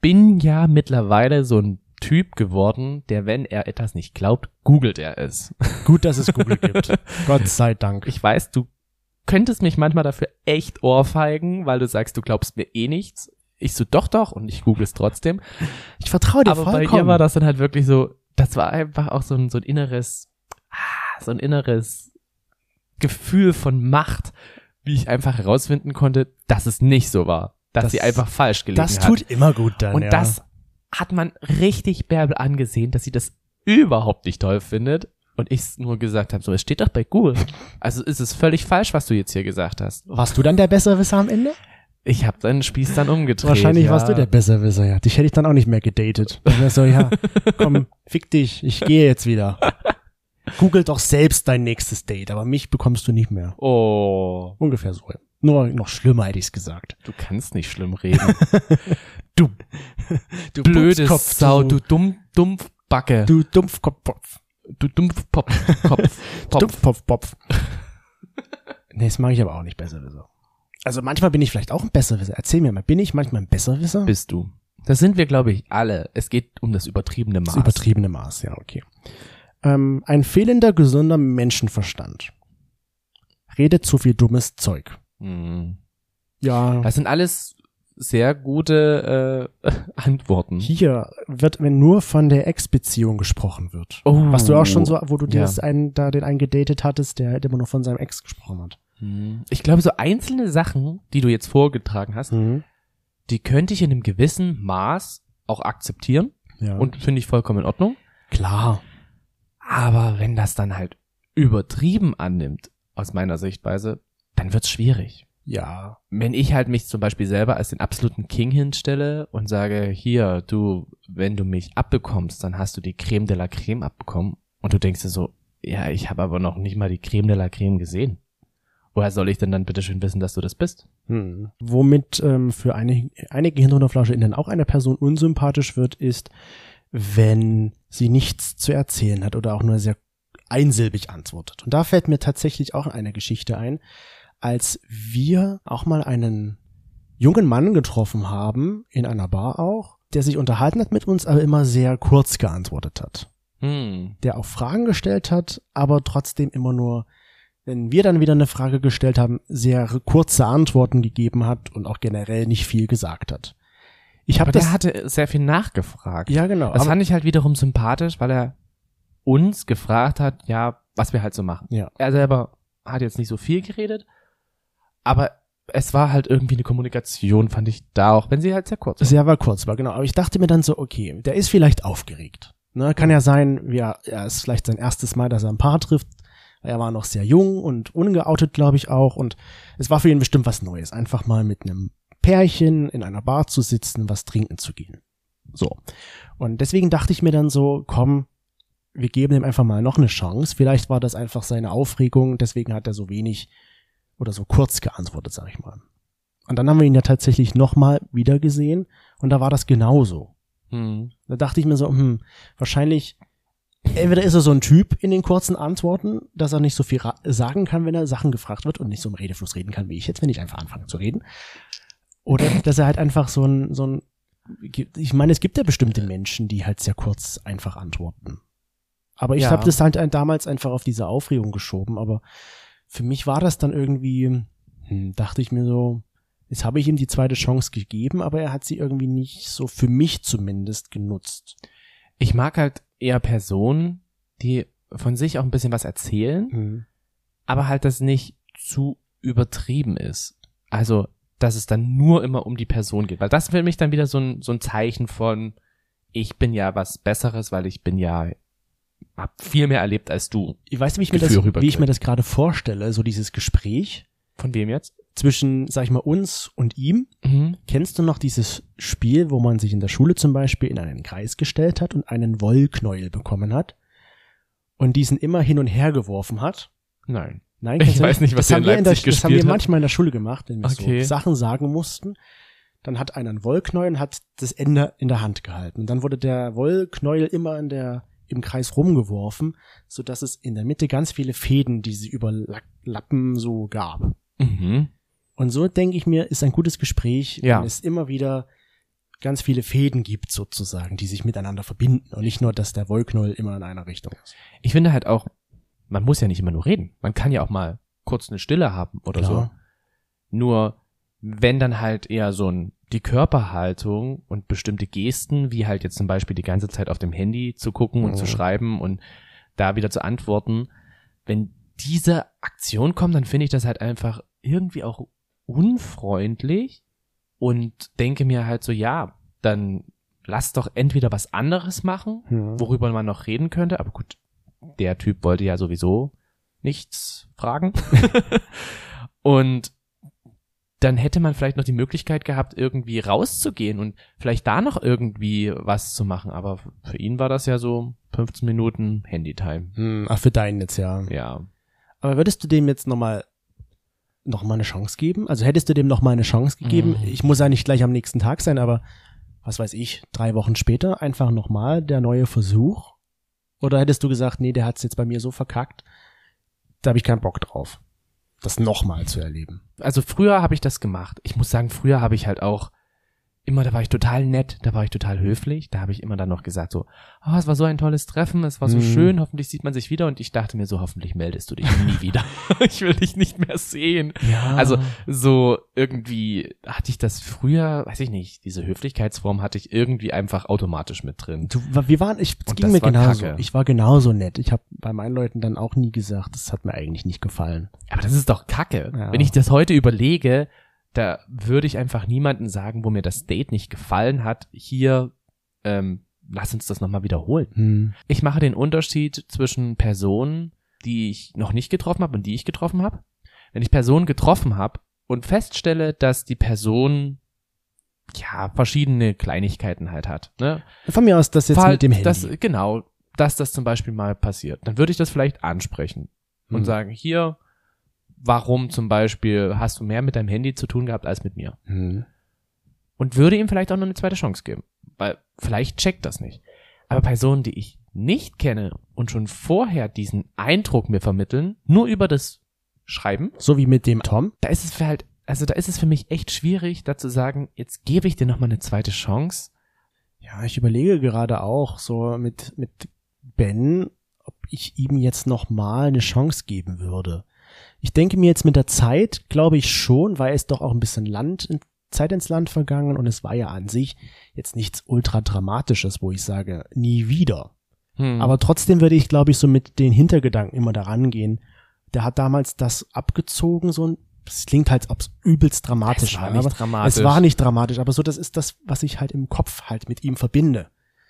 bin ja mittlerweile so ein Typ geworden, der, wenn er etwas nicht glaubt, googelt er es. Gut, dass es Google gibt. Gott sei Dank. Ich weiß, du könntest mich manchmal dafür echt ohrfeigen, weil du sagst, du glaubst mir eh nichts. Ich so, doch, doch, und ich google es trotzdem. Ich vertraue dir Aber bei vollkommen. dir war das dann halt wirklich so, das war einfach auch so ein, so ein inneres, ah, so ein inneres Gefühl von Macht, wie ich einfach herausfinden konnte, dass es nicht so war. Dass Das- sie einfach falsch gelegen das hat. tut immer gut dann. Und ja. das hat man richtig Bärbel angesehen, dass sie das überhaupt nicht toll findet. Und ich nur gesagt habe, so, es steht doch bei Google. Also ist es völlig falsch, was du jetzt hier gesagt hast. Warst du dann der Besserwisser am Ende? Ich habe deinen Spieß dann umgedreht. Wahrscheinlich ja. warst du der Besserwisser, ja. Dich hätte ich dann auch nicht mehr gedatet. Dann wär so, ja, komm, fick dich, ich gehe jetzt wieder. Google doch selbst dein nächstes Date, aber mich bekommst du nicht mehr. Oh, Ungefähr so. Nur noch schlimmer hätte ich's gesagt. du kannst nicht schlimm reden. du Du blöde Pupskopf, Sau, du dumm, Dumpfbacke. Du Dumpfkopf. Du Dumpfpop, Kopf, Popf. Dumpfpopf. nee, das mag ich aber auch nicht Besserwisser. Also manchmal bin ich vielleicht auch ein Besserwisser. Erzähl mir mal, bin ich manchmal ein Besserwisser? bist du. Das sind wir, glaube ich, alle. Es geht um das übertriebene Maß. Das übertriebene Maß, ja, okay. Ähm, ein fehlender gesunder Menschenverstand. Redet zu viel dummes Zeug. Hm. Ja. Das sind alles sehr gute äh, Antworten. Hier wird, wenn nur von der Ex-Beziehung gesprochen wird. Oh. Was du auch schon so, wo du dir Ja. einen, da den einen gedatet hattest, der halt immer nur von seinem Ex gesprochen hat. Ich glaube, so einzelne Sachen, die du jetzt vorgetragen hast, Mhm. die könnte ich in einem gewissen Maß auch akzeptieren Ja. und finde ich vollkommen in Ordnung. klar. Aber wenn das dann halt übertrieben annimmt, aus meiner Sichtweise, dann wird's schwierig. Ja. Wenn ich halt mich zum Beispiel selber als den absoluten King hinstelle und sage, hier, du, wenn du mich abbekommst, dann hast du die Creme de la Creme abbekommen und du denkst dir so, ja, ich habe aber noch nicht mal die Creme de la Creme gesehen. Woher soll ich denn dann bitte schön wissen, dass du das bist? Hm. Womit ähm, für einige, einige HinterhoflauscherInnen auch eine Person unsympathisch wird, ist, wenn sie nichts zu erzählen hat oder auch nur sehr einsilbig antwortet. Und da fällt mir tatsächlich auch eine Geschichte ein, als wir auch mal einen jungen Mann getroffen haben, in einer Bar auch, der sich unterhalten hat mit uns, aber immer sehr kurz geantwortet hat. Hm. Der auch Fragen gestellt hat, aber trotzdem immer nur, wenn wir dann wieder eine Frage gestellt haben, sehr kurze Antworten gegeben hat und auch generell nicht viel gesagt hat. Ich habe das der hatte sehr viel nachgefragt. ja genau, Das fand ich halt wiederum sympathisch, weil er uns gefragt hat, ja, was wir halt so machen. Ja. Er selber hat jetzt nicht so viel geredet, aber es war halt irgendwie eine Kommunikation, fand ich da auch, wenn sie halt sehr kurz war. sehr war kurz war, genau. Aber ich dachte mir dann so, okay, der ist vielleicht aufgeregt. Ne, kann ja sein, ja, er ist vielleicht sein erstes Mal, dass er ein Paar trifft. Er war noch sehr jung und ungeoutet, glaube ich auch. Und es war für ihn bestimmt was Neues, einfach mal mit einem Pärchen in einer Bar zu sitzen, was trinken zu gehen. So. Und deswegen dachte ich mir dann so, komm, wir geben ihm einfach mal noch eine Chance. Vielleicht war das einfach seine Aufregung, deswegen hat er so wenig oder so kurz geantwortet, sag ich mal. Und dann haben wir ihn ja tatsächlich nochmal wieder gesehen und da war das genauso. Hm. Da dachte ich mir so, hm, wahrscheinlich, entweder ist er so ein Typ in den kurzen Antworten, dass er nicht so viel sagen kann, wenn er Sachen gefragt wird und nicht so im Redefluss reden kann, wie ich jetzt, wenn ich einfach anfange zu reden. Oder dass er halt einfach so ein, so ein, ich meine, es gibt ja bestimmte Menschen, die halt sehr kurz einfach antworten. Aber ich Ja. habe das halt damals einfach auf diese Aufregung geschoben, aber für mich war das dann irgendwie, hm, dachte ich mir so, jetzt habe ich ihm die zweite Chance gegeben, aber er hat sie irgendwie nicht so für mich zumindest genutzt. Ich mag halt eher Personen, die von sich auch ein bisschen was erzählen, aber halt das nicht zu übertrieben ist. Also, dass es dann nur immer um die Person geht. Weil das für mich dann wieder so ein, so ein Zeichen von, ich bin ja was Besseres, weil ich bin ja, hab viel mehr erlebt als du. Ich weiß nicht, wie ich mir das, wie ich mir das gerade vorstelle, so dieses Gespräch Von wem jetzt? Zwischen, sag ich mal, uns und ihm. Mhm. Kennst du noch dieses Spiel, wo man sich in der Schule zum Beispiel in einen Kreis gestellt hat und einen Wollknäuel bekommen hat und diesen immer hin und her geworfen hat? Nein. Nein, Ich weiß nicht, was das haben wir in der, Leipzig Das haben wir gespielt manchmal in der Schule gemacht, wenn wir Okay. so Sachen sagen mussten. Dann hat einer einen Wollknäuel und hat das Ende in der Hand gehalten. Und dann wurde der Wollknäuel immer in der, im Kreis rumgeworfen, so dass es in der Mitte ganz viele Fäden, die sie über Lack- Lappen so gab. Mhm. Und so denke ich mir, ist ein gutes Gespräch, Ja. wenn es immer wieder ganz viele Fäden gibt sozusagen, die sich miteinander verbinden und nicht nur, dass der Wollknäuel immer in einer Richtung ist. Ich finde halt auch, man muss ja nicht immer nur reden. Man kann ja auch mal kurz eine Stille haben oder so. Nur wenn dann halt eher so ein die Körperhaltung und bestimmte Gesten, wie halt jetzt zum Beispiel die ganze Zeit auf dem Handy zu gucken und Mhm. zu schreiben und da wieder zu antworten, wenn diese Aktion kommt, dann finde ich das halt einfach irgendwie auch unfreundlich und denke mir halt so, ja, dann lass doch entweder was anderes machen, Hm. worüber man noch reden könnte, aber gut, der Typ wollte ja sowieso nichts fragen. und dann hätte man vielleicht noch die Möglichkeit gehabt, irgendwie rauszugehen und vielleicht da noch irgendwie was zu machen. Aber für ihn war das ja so 15 Minuten Handytime. Hm, ach, für deinen jetzt, ja. Ja. Aber würdest du dem jetzt nochmal noch mal eine Chance geben? Also hättest du dem noch mal eine Chance gegeben? Mhm. Ich muss ja nicht gleich am nächsten Tag sein, aber was weiß ich, drei Wochen später einfach noch mal der neue Versuch? Oder hättest du gesagt, nee, der hat's jetzt bei mir so verkackt, da habe ich keinen Bock drauf, das noch mal zu erleben? Also früher habe ich das gemacht. Ich muss sagen, früher habe ich halt auch immer, da war ich total nett, da war ich total höflich, da habe ich immer dann noch gesagt so, oh, es war so ein tolles Treffen, es war so Mhm. schön, hoffentlich sieht man sich wieder und ich dachte mir so, hoffentlich meldest du dich nie wieder. ich will dich nicht mehr sehen. Ja. Also so irgendwie hatte ich das früher, weiß ich nicht, diese Höflichkeitsform hatte ich irgendwie einfach automatisch mit drin. Du, wir waren, ich, es ging mir war genauso. kacke. Ich war genauso nett. Ich habe bei meinen Leuten dann auch nie gesagt, das hat mir eigentlich nicht gefallen. Aber das ist doch Kacke. Ja. Wenn ich das heute überlege, da würde ich einfach niemanden sagen, wo mir das Date nicht gefallen hat, hier, ähm, lass uns das nochmal wiederholen. Hm. Ich mache den Unterschied zwischen Personen, die ich noch nicht getroffen habe und die ich getroffen habe. Wenn ich Personen getroffen habe und feststelle, dass die Person ja verschiedene Kleinigkeiten halt hat, ne? Von mir aus das jetzt Fall- mit dem Handy. Das, genau, dass das zum Beispiel mal passiert. Dann würde ich das vielleicht ansprechen und Hm. sagen, hier, warum zum Beispiel hast du mehr mit deinem Handy zu tun gehabt als mit mir? Hm. Und würde ihm vielleicht auch noch eine zweite Chance geben. Weil vielleicht checkt das nicht. Aber Personen, die ich nicht kenne und schon vorher diesen Eindruck mir vermitteln, nur über das Schreiben, So wie mit dem Tom. da ist es für halt, also da ist es für mich echt schwierig, da zu sagen, jetzt gebe ich dir nochmal eine zweite Chance. Ja, ich überlege gerade auch so mit, mit Ben, ob ich ihm jetzt noch mal eine Chance geben würde. Ich denke mir jetzt mit der Zeit, glaube ich schon, weil es doch auch ein bisschen Land, Zeit ins Land vergangen und es war ja an sich jetzt nichts ultra dramatisches, wo ich sage, nie wieder. Hm. Aber trotzdem würde ich, glaube ich, so mit den Hintergedanken immer daran gehen. Der hat damals das abgezogen, so ein, es klingt halt, ob es übelst dramatisch Es war nicht aber dramatisch. Es war nicht dramatisch, aber so, das ist das, was ich halt im Kopf halt mit ihm verbinde.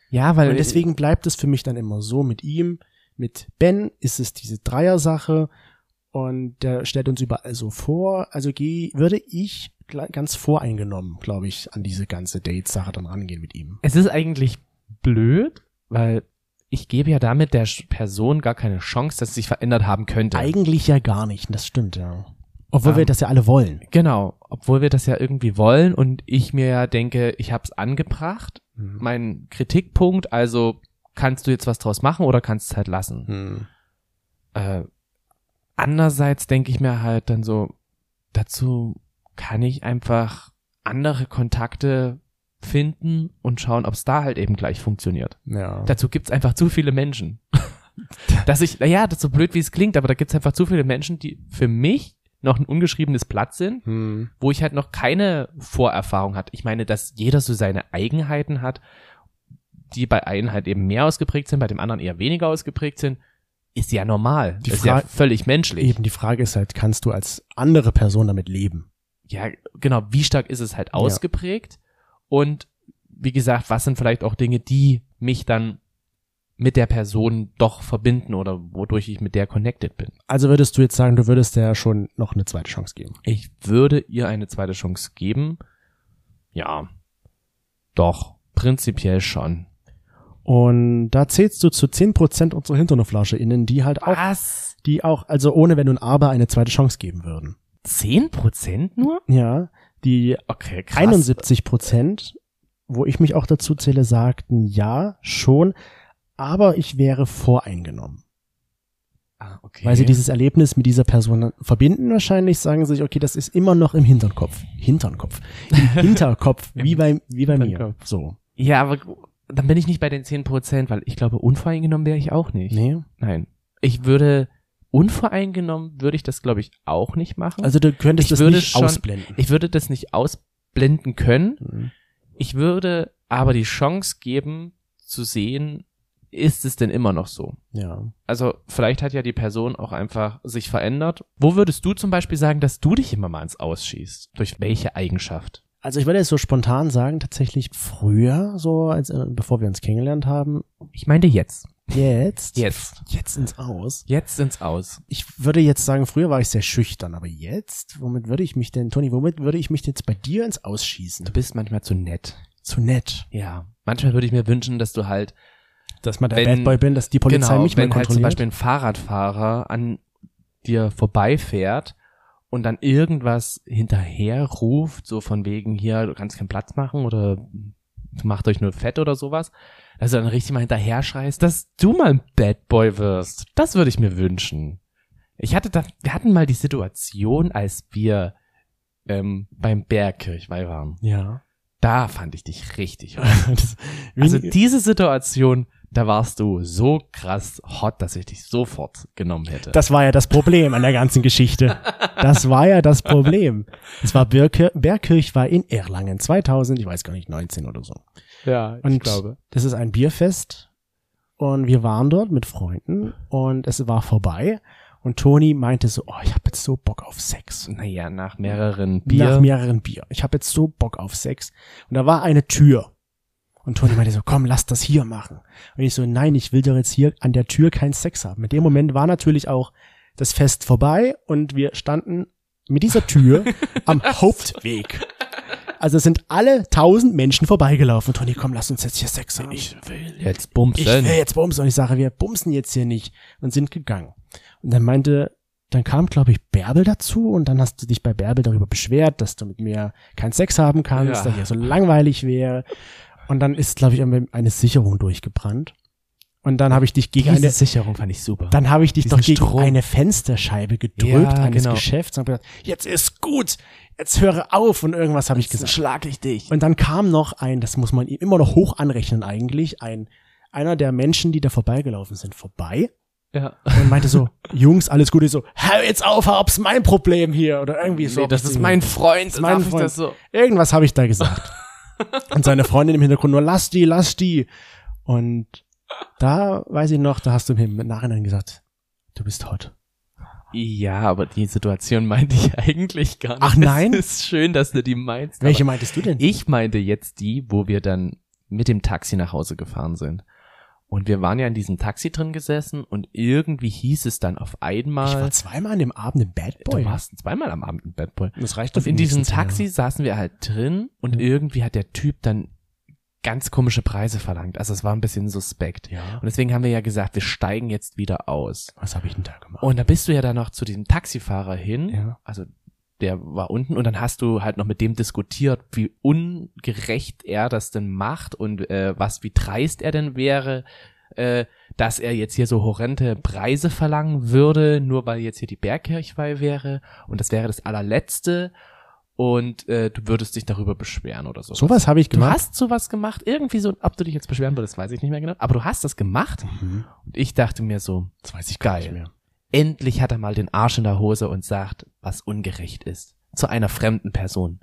ja, weil Und deswegen bleibt es für mich dann immer so mit ihm. Mit Ben ist es diese Dreier-Sache und der stellt uns überall so vor. Also geh, würde ich ganz voreingenommen, glaube ich, an diese ganze Date-Sache dann rangehen mit ihm. es ist eigentlich blöd, weil ich gebe ja damit der Person gar keine Chance, dass sie sich verändert haben könnte. Eigentlich ja gar nicht, das stimmt, ja. Obwohl Ähm, wir das ja alle wollen. Genau, obwohl wir das ja irgendwie wollen und ich mir ja denke, ich habe es angebracht, mein Kritikpunkt, also kannst du jetzt was draus machen oder kannst es halt lassen. Hm. Äh, andererseits denke ich mir halt dann so, dazu kann ich einfach andere Kontakte finden und schauen, ob es da halt eben gleich funktioniert. Ja. Dazu gibt's einfach zu viele Menschen. Dass ich, naja, das ist so blöd, wie es klingt, aber da gibt's einfach zu viele Menschen, die für mich noch ein ungeschriebenes Blatt sind, Hm. wo ich halt noch keine Vorerfahrung hat. Ich meine, dass jeder so seine Eigenheiten hat, die bei einem halt eben mehr ausgeprägt sind, bei dem anderen eher weniger ausgeprägt sind, ist ja normal. Die ist ja völlig menschlich. Eben die Frage ist halt, kannst du als andere Person damit leben? Ja, genau, wie stark ist es halt ausgeprägt? Und wie gesagt, was sind vielleicht auch Dinge, die mich dann mit der Person doch verbinden oder wodurch ich mit der connected bin? Also würdest du jetzt sagen, du würdest der schon noch eine zweite Chance geben? Ich würde ihr eine zweite Chance geben. Ja, doch, prinzipiell schon. Und da zählst du zu 10% unserer HinternoflauscherInnen, die halt auch, Was? die auch, also ohne Wenn und Aber eine zweite Chance geben würden. Zehn Prozent nur? Ja, die Okay, krass. 71 Prozent, wo ich mich auch dazu zähle, sagten ja, schon, aber ich wäre voreingenommen. Ah, okay. Weil sie dieses Erlebnis mit dieser Person verbinden wahrscheinlich, sagen sie sich, okay, das ist immer noch im Hinterkopf. Hinterkopf. Im Hinterkopf, wie bei, wie bei mir. So. ja, aber dann bin ich nicht bei den zehn Prozent, weil ich glaube, unvoreingenommen wäre ich auch nicht. Nee. Nein. Ich würde, unvoreingenommen würde ich das, glaube ich, auch nicht machen. Also du könntest Ich das nicht schon- ausblenden. ich würde das nicht ausblenden können. Mhm. Ich würde aber die Chance geben, zu sehen, ist es denn immer noch so? Ja. Also vielleicht hat ja die Person auch einfach sich verändert. Wo würdest du zum Beispiel sagen, dass du dich immer mal ins Ausschießt? Durch welche Eigenschaft? Also ich würde jetzt so spontan sagen, tatsächlich früher, so als äh, bevor wir uns kennengelernt haben, Ich meinte jetzt. jetzt, Jetzt. jetzt ins Aus. Jetzt ins Aus. Ich würde jetzt sagen, früher war ich sehr schüchtern, aber jetzt, womit würde ich mich denn, Toni, womit würde ich mich jetzt bei dir ins Ausschießen? Du bist manchmal zu nett. Zu nett, Ja. Manchmal würde ich mir wünschen, dass du halt dass man der Wenn- Bad Boy bin, dass die Polizei genau, mich mal wenn halt zum kontrolliert. Beispiel ein Fahrradfahrer an dir vorbeifährt und dann irgendwas hinterher ruft, so von wegen hier, du kannst keinen Platz machen oder macht euch nur fett oder sowas, dass du dann richtig mal hinterher schreist, dass du mal ein Bad Boy wirst. Das würde ich mir wünschen. Ich hatte da, wir hatten mal die Situation, als wir ähm, beim Bergkirchweih waren. ja. Da fand ich dich richtig Also diese Situation, da warst du so krass hot, dass ich dich sofort genommen hätte. das war ja das Problem an der ganzen Geschichte. Das war ja das Problem. Es war Bergkir Bergkirch war in Erlangen 2000, ich weiß gar nicht, 19 oder so. ja, Und das ist ein Bierfest und wir waren dort mit Freunden und es war vorbei und Toni meinte so, oh, ich habe jetzt so Bock auf Sex. Naja, nach mehreren Bier. Nach mehreren Bier. Ich habe jetzt so Bock auf Sex. Und da war eine Tür. Und Toni meinte so, komm, lass das hier machen. Und ich so, nein, ich will doch jetzt hier an der Tür keinen Sex haben. Mit dem Moment war natürlich auch das Fest vorbei und wir standen mit dieser Tür am Hauptweg. Also sind alle tausend Menschen vorbeigelaufen. Und Toni, komm, lass uns jetzt hier Sex haben. ich will jetzt bumsen. Ich will jetzt bumsen. Und ich sage, wir bumsen jetzt hier nicht. Und sind gegangen. Und dann meinte, dann kam, glaube ich, Bärbel dazu. Und dann hast du dich bei Bärbel darüber beschwert, dass du mit mir keinen Sex haben kannst, Ja. dass hier so langweilig wäre. Und dann ist, glaube ich, eine Sicherung durchgebrannt. Und dann habe ich dich gegen Diese eine, Sicherung fand ich super. dann habe ich dich Diesen doch gegen Strom. eine Fensterscheibe gedrückt Ja, eines genau. Geschäfts und gesagt, jetzt ist gut, jetzt höre auf und irgendwas habe ich gesagt. schlag ich dich. Und dann kam noch ein, das muss man ihm immer noch hoch anrechnen eigentlich, ein einer der Menschen, die da vorbeigelaufen sind, vorbei Ja. und meinte so, Jungs, alles Gute, so, hör jetzt auf, hab's mein Problem hier oder irgendwie so. Nee, das ist mein Freund. Ist mein Freund. Das so? Irgendwas habe ich da gesagt. und seine Freundin im Hintergrund nur, lass die, lass die. Und da weiß ich noch, da hast du mir im Nachhinein gesagt, du bist hot. Ja, aber die Situation meinte ich eigentlich gar nicht. Ach, nein? Es ist schön, dass du die meinst. Welche meintest du denn? Ich meinte jetzt die, wo wir dann mit dem Taxi nach Hause gefahren sind. Und wir waren ja in diesem Taxi drin gesessen und irgendwie hieß es dann auf Ich war einmal, zweimal an dem Abend im Bad Boy. du warst zweimal am Abend im Bad Boy. das reicht Und für in die diesem Taxi saßen wir halt drin und Ja. irgendwie hat der Typ dann ganz komische Preise verlangt. Also es war ein bisschen suspekt. Ja. Und deswegen haben wir ja gesagt, wir steigen jetzt wieder aus. Was habe ich denn da gemacht? Und da bist du ja dann noch zu diesem Taxifahrer hin. ja. Also der war unten und dann hast du halt noch mit dem diskutiert, wie ungerecht er das denn macht und äh, was wie dreist er denn wäre, äh, dass er jetzt hier so horrende Preise verlangen würde, nur weil jetzt hier die Bergkirchweih wäre und das wäre das allerletzte und äh, du würdest dich darüber beschweren oder so. Sowas habe ich Du gemacht. hast sowas gemacht, irgendwie so, ob du dich jetzt beschweren würdest, weiß ich nicht mehr genau, aber du hast das gemacht Mhm. und ich dachte mir so, Das weiß ich gar Geil. Endlich hat er mal den Arsch in der Hose und sagt, was ungerecht ist. Zu einer fremden Person.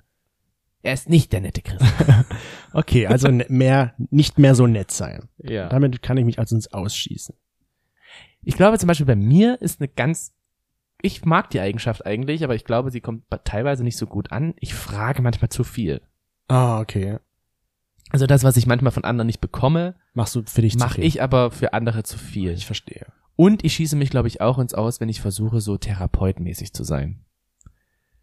Er ist nicht der nette Christ. Okay, also ne- mehr, nicht mehr so nett sein. ja. Damit kann ich mich also ins Ausschießen. Ich glaube zum Beispiel bei mir ist eine ganz, ich mag die Eigenschaft eigentlich, aber ich glaube, sie kommt teilweise nicht so gut an. Ich frage manchmal zu viel. Ah, okay. Also das, was ich manchmal von anderen nicht bekomme, Machst du für dich zu mache viel. ich aber für andere zu viel. Ich verstehe. Und ich schieße mich, glaube ich, auch ins Aus, wenn ich versuche, so therapeutmäßig zu sein.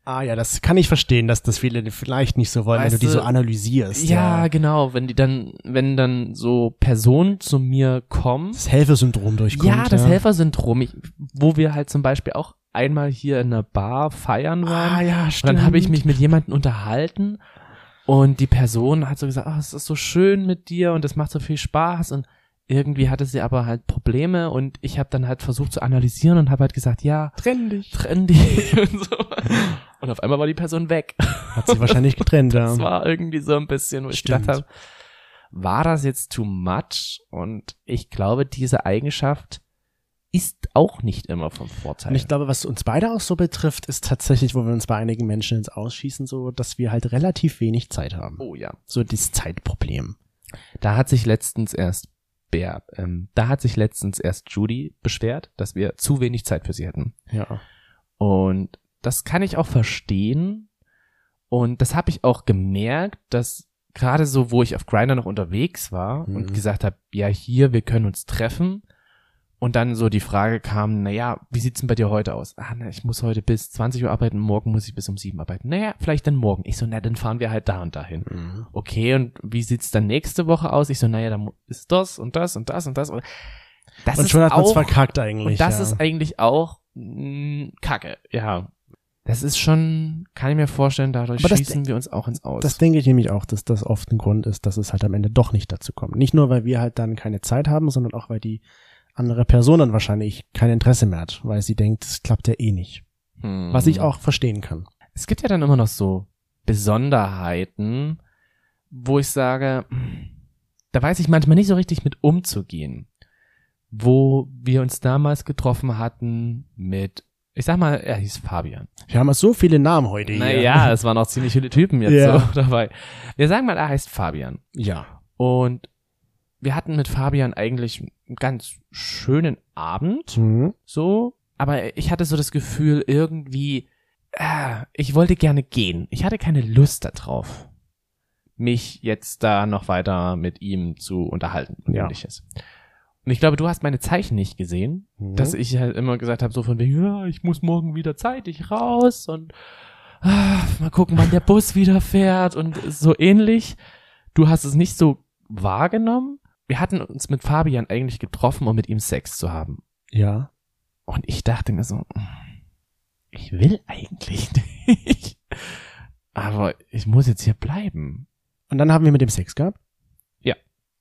Ah ja, das kann ich verstehen, dass das viele vielleicht nicht so wollen, Weißt wenn du die so analysierst. Ja, genau. Wenn die dann, wenn dann so Personen zu mir kommen. Das Helfersyndrom durchkommt. Ja, das Helfersyndrom, ich, wo wir halt zum Beispiel auch einmal hier in einer Bar feiern waren. Ah ja, und stimmt. dann habe ich mich mit jemandem unterhalten und die Person hat so gesagt, oh, es ist so schön mit dir und es macht so viel Spaß und irgendwie hatte sie aber halt Probleme und ich habe dann halt versucht zu analysieren und habe halt gesagt, ja, Trenn dich. trenn dich und so. Und auf einmal war die Person weg. Hat sie wahrscheinlich getrennt, ja. Das war irgendwie so ein bisschen, wo ich Stimmt. gedacht habe, war das jetzt too much? Und ich glaube, diese Eigenschaft ist auch nicht immer vom Vorteil. Und ich glaube, was uns beide auch so betrifft, ist tatsächlich, wo wir uns bei einigen Menschen ins Ausschießen, so, dass wir halt relativ wenig Zeit haben. oh ja. So dieses Zeitproblem. Da hat sich letztens erst Bär, ähm, da hat sich letztens erst Judy beschwert, dass wir zu wenig Zeit für sie hätten. Ja. Und das kann ich auch verstehen. Und das habe ich auch gemerkt, dass gerade so, wo ich auf Grinder noch unterwegs war Mhm. und gesagt habe, ja hier, wir können uns treffen. Und dann so die Frage kam, naja, wie sieht's denn bei dir heute aus? Ah, na, ich muss heute bis 20 Uhr arbeiten, morgen muss ich bis um 7 arbeiten. Naja, vielleicht dann morgen. Ich so, na, dann fahren wir halt da und dahin. Mhm. Okay, und wie sieht's dann nächste Woche aus? Ich so, naja, dann ist das und das und das und das. Und das Und schon hat man auch, verkackt eigentlich. und das ja. ist eigentlich auch mh, Kacke, ja. Das ist schon, kann ich mir vorstellen, dadurch das schießen wir uns auch ins Aus. Das denke ich nämlich auch, dass das oft ein Grund ist, dass es halt am Ende doch nicht dazu kommt. Nicht nur, weil wir halt dann keine Zeit haben, sondern auch, weil die andere Person dann wahrscheinlich kein Interesse mehr hat, weil sie denkt, es klappt ja eh nicht. Hm. Was ich auch verstehen kann. Es gibt ja dann immer noch so Besonderheiten, wo ich sage, da weiß ich manchmal nicht so richtig mit umzugehen. Wo wir uns damals getroffen hatten mit, ich sag mal, er hieß Fabian. Wir haben so viele Namen heute hier. Naja, es waren auch ziemlich viele Typen jetzt Ja. so dabei. Wir sagen mal, er heißt Fabian. Ja. Und wir hatten mit Fabian eigentlich ganz schönen Abend, Mhm. so. Aber ich hatte so das Gefühl, irgendwie, äh, ich wollte gerne gehen. Ich hatte keine Lust darauf, mich jetzt da noch weiter mit ihm zu unterhalten und Ja. ähnliches. Und ich glaube, du hast meine Zeichen nicht gesehen, Mhm. dass ich halt immer gesagt habe, so von wegen, ja, ich muss morgen wieder zeitig raus und ah, mal gucken, wann der Bus wieder fährt und so ähnlich. Du hast es nicht so wahrgenommen. Wir hatten uns mit Fabian eigentlich getroffen, um mit ihm Sex zu haben. Ja. Und ich dachte mir so, ich will eigentlich nicht. Aber ich muss jetzt hier bleiben. Und dann haben wir mit dem Sex gehabt.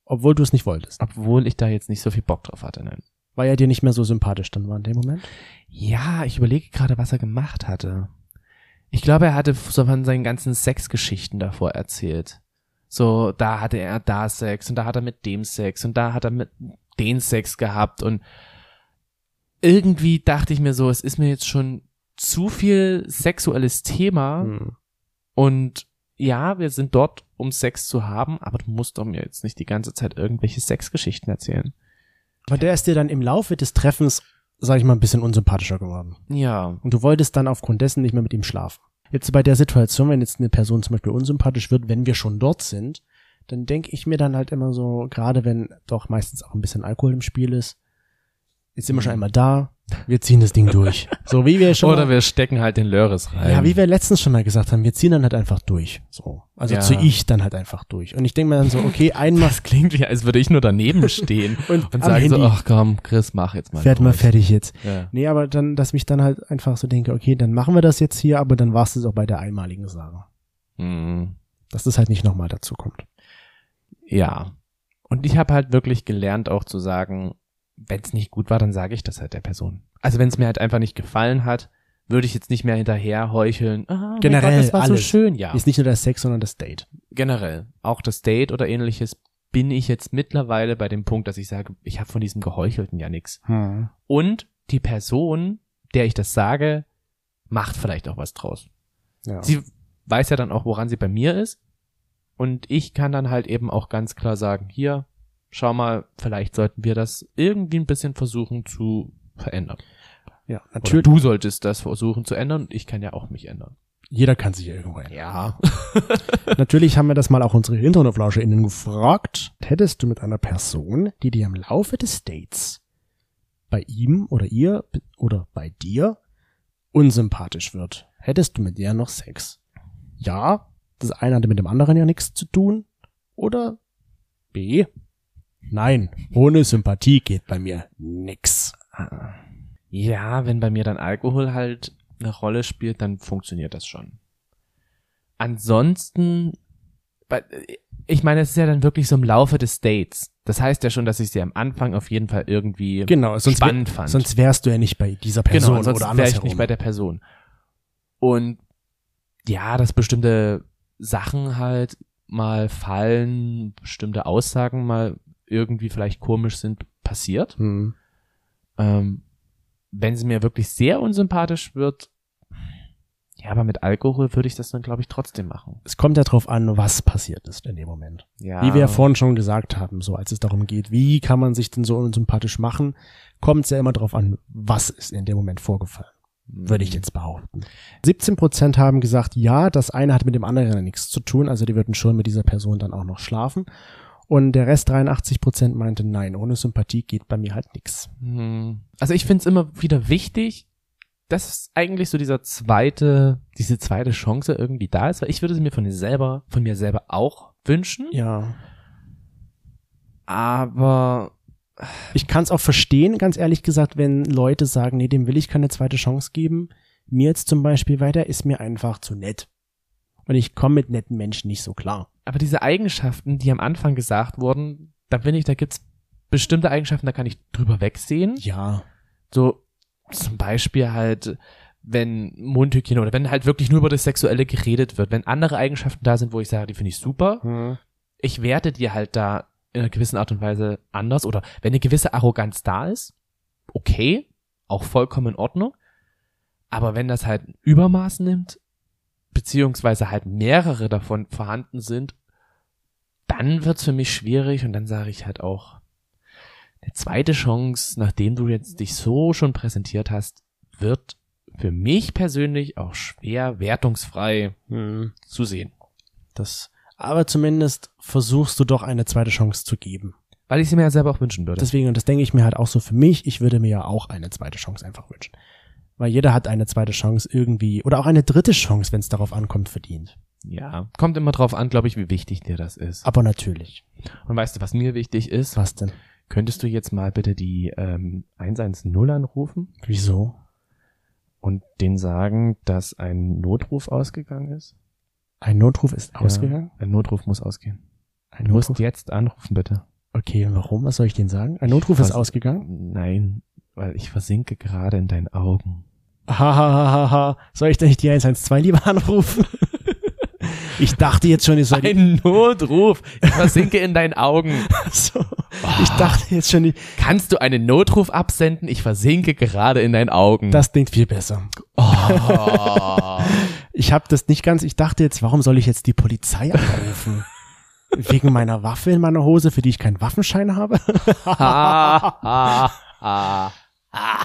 Obwohl du es nicht wolltest. Obwohl ich da jetzt nicht so viel Bock drauf hatte. Nein. Weil er dir nicht mehr so sympathisch dann war in dem Moment. Ja, ich überlege gerade, was er gemacht hatte. Ich glaube, er hatte so von seinen ganzen Sexgeschichten davor erzählt. So, da hatte er da Sex und da hat er mit dem Sex und da hat er mit den Sex gehabt und irgendwie dachte ich mir so, es ist mir jetzt schon zu viel sexuelles Thema Hm. und ja, wir sind dort, um Sex zu haben, aber du musst doch mir jetzt nicht die ganze Zeit irgendwelche Sexgeschichten erzählen. Aber der ist dir dann im Laufe des Treffens, sag ich mal, ein bisschen unsympathischer geworden. Ja, Und du wolltest dann aufgrund dessen nicht mehr mit ihm schlafen. Jetzt bei der Situation, wenn jetzt eine Person zum Beispiel unsympathisch wird, wenn wir schon dort sind, dann denke ich mir dann halt immer so, gerade wenn doch meistens auch ein bisschen Alkohol im Spiel ist, jetzt sind wir schon einmal da, wir ziehen das Ding durch. So wie wir schon oder mal, wir stecken halt den Lörres rein. ja, wie wir letztens schon mal gesagt haben, wir ziehen dann halt einfach durch. So. Also Ja. zu ich dann halt einfach durch. Und ich denke mir dann so, okay, einmal Das klingt wie, als würde ich nur daneben stehen Und und sagen so, ach komm, Chris, mach jetzt mal. fährt mal fertig jetzt. Ja. Nee, aber dann, dass mich dann halt einfach so denke, okay, dann machen wir das jetzt hier, aber dann war es auch bei der einmaligen Sache. Mhm. Dass das halt nicht nochmal dazu kommt. ja. Und ich habe halt wirklich gelernt auch zu sagen, wenn es nicht gut war, dann sage ich das halt der Person. Also wenn es mir halt einfach nicht gefallen hat, würde ich jetzt nicht mehr hinterher heucheln. Ah, Generell Gott, das war so alles. schön, ja. Ist nicht nur das Sex, sondern das Date. Generell. Auch das Date oder ähnliches bin ich jetzt mittlerweile bei dem Punkt, dass ich sage, ich habe von diesem Geheuchelten ja nichts. Und die Person, der ich das sage, macht vielleicht auch was draus. Ja. Sie weiß ja dann auch, woran sie bei mir ist. Und ich kann dann halt eben auch ganz klar sagen, hier, schau mal, vielleicht sollten wir das irgendwie ein bisschen versuchen zu verändern. ja, Oder natürlich. du solltest das versuchen zu ändern und ich kann ja auch mich ändern. Jeder kann sich irgendwo ändern. Ja. Natürlich haben wir das mal auch unsere HinternoflauscherInnen gefragt. Hättest du mit einer Person, die dir im Laufe des Dates bei ihm oder ihr oder bei dir unsympathisch wird, hättest du mit der noch Sex? Ja, das eine hatte mit dem anderen ja nichts zu tun. Oder B, nein, ohne Sympathie geht bei mir nix. Ja, wenn bei mir dann Alkohol halt eine Rolle spielt, dann funktioniert das schon. Ansonsten, ich meine, es ist ja dann wirklich so im Laufe des Dates. Das heißt ja schon, dass ich sie am Anfang auf jeden Fall irgendwie Genau, sonst, wär, spannend fand. sonst wärst du ja nicht bei dieser Person genau, sonst oder wäre andersherum. ich nicht bei der Person. Und ja, dass bestimmte Sachen halt mal fallen, bestimmte Aussagen mal irgendwie vielleicht komisch sind, passiert. Hm. Ähm, wenn sie mir wirklich sehr unsympathisch wird, ja, aber mit Alkohol würde ich das dann, glaube ich, trotzdem machen. Es kommt ja drauf an, was passiert ist in dem Moment. Ja. Wie wir ja vorhin schon gesagt haben, so als es darum geht, wie kann man sich denn so unsympathisch machen, kommt es ja immer drauf an, was ist in dem Moment vorgefallen, würde Mhm. ich jetzt behaupten. 17 Prozent haben gesagt, ja, das eine hat mit dem anderen nichts zu tun, also die würden schon mit dieser Person dann auch noch schlafen. Und der Rest 83 Prozent meinte, nein, ohne Sympathie geht bei mir halt nix. Hm. Also ich finde es immer wieder wichtig, dass eigentlich so dieser zweite, diese zweite Chance irgendwie da ist, weil ich würde sie mir von mir selber, von mir selber auch wünschen. Ja. Aber Ich kann es auch verstehen, ganz ehrlich gesagt, wenn Leute sagen, nee, dem will ich keine zweite Chance geben. Mir jetzt zum Beispiel weiter ist mir einfach zu nett. Und ich komme mit netten Menschen nicht so klar. aber diese Eigenschaften, die am Anfang gesagt wurden, da bin ich, da gibt's bestimmte Eigenschaften, da kann ich drüber wegsehen. Ja. So zum Beispiel halt, wenn Mundhygiene oder wenn halt wirklich nur über das Sexuelle geredet wird, wenn andere Eigenschaften da sind, wo ich sage, die finde ich super, ich werte die halt da in einer gewissen Art und Weise anders oder wenn eine gewisse Arroganz da ist, okay, auch vollkommen in Ordnung. Aber wenn das halt ein Übermaß nimmt, beziehungsweise halt mehrere davon vorhanden sind, dann wird's für mich schwierig und dann sage ich halt auch, eine zweite Chance, nachdem du jetzt dich so schon präsentiert hast, wird für mich persönlich auch schwer wertungsfrei Hm. zu sehen. Das, aber zumindest versuchst du doch eine zweite Chance zu geben. Weil ich sie mir ja selber auch wünschen würde. Deswegen, und das denke ich mir halt auch so für mich, ich würde mir ja auch eine zweite Chance einfach wünschen. Weil jeder hat eine zweite Chance irgendwie, oder auch eine dritte Chance, wenn es darauf ankommt, verdient. Ja, kommt immer drauf an, glaube ich, wie wichtig dir das ist. Aber natürlich. Und weißt du, was mir wichtig ist? Was denn? Könntest du jetzt mal bitte die ähm, 110 anrufen Wieso? und denen sagen, dass ein Notruf ausgegangen ist? Ein Notruf ist ausgegangen? Ja, ein Notruf muss ausgehen. Ein Du musst Notruf? jetzt anrufen, bitte. Okay, warum? Was soll ich denn sagen? Ein Notruf ist ausgegangen? Nein, weil ich versinke gerade in deinen Augen. Hahaha. Soll ich denn nicht die 112 lieber anrufen? ich dachte jetzt schon, ich soll Ein Notruf. Ich versinke in deinen Augen. so, ich dachte jetzt schon, die, Kannst du einen Notruf absenden? Ich versinke gerade in deinen Augen. das klingt viel besser. oh. Ich habe das nicht ganz, ich dachte jetzt, warum soll ich jetzt die Polizei anrufen? Wegen meiner Waffe in meiner Hose, für die ich keinen Waffenschein habe? Ha, ha, ha, ha.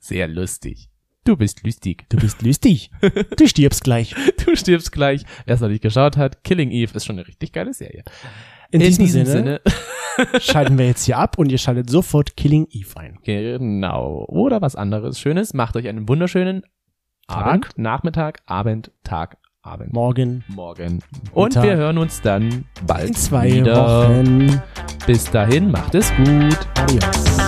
Sehr lustig. Du bist lustig. Du bist lustig. Du stirbst gleich. Du stirbst gleich. Wer es noch nicht geschaut hat, Killing Eve ist schon eine richtig geile Serie. In, diesem, Sinne, schalten wir jetzt hier ab und ihr schaltet sofort Killing Eve ein. Genau. Oder was anderes Schönes. Macht euch einen wunderschönen Tag. Abend, Nachmittag, Abend, Tag, Abend. Morgen Morgen. Und Tag. wir hören uns dann bald in zwei wieder. Wochen. Bis dahin, macht es gut. Adios.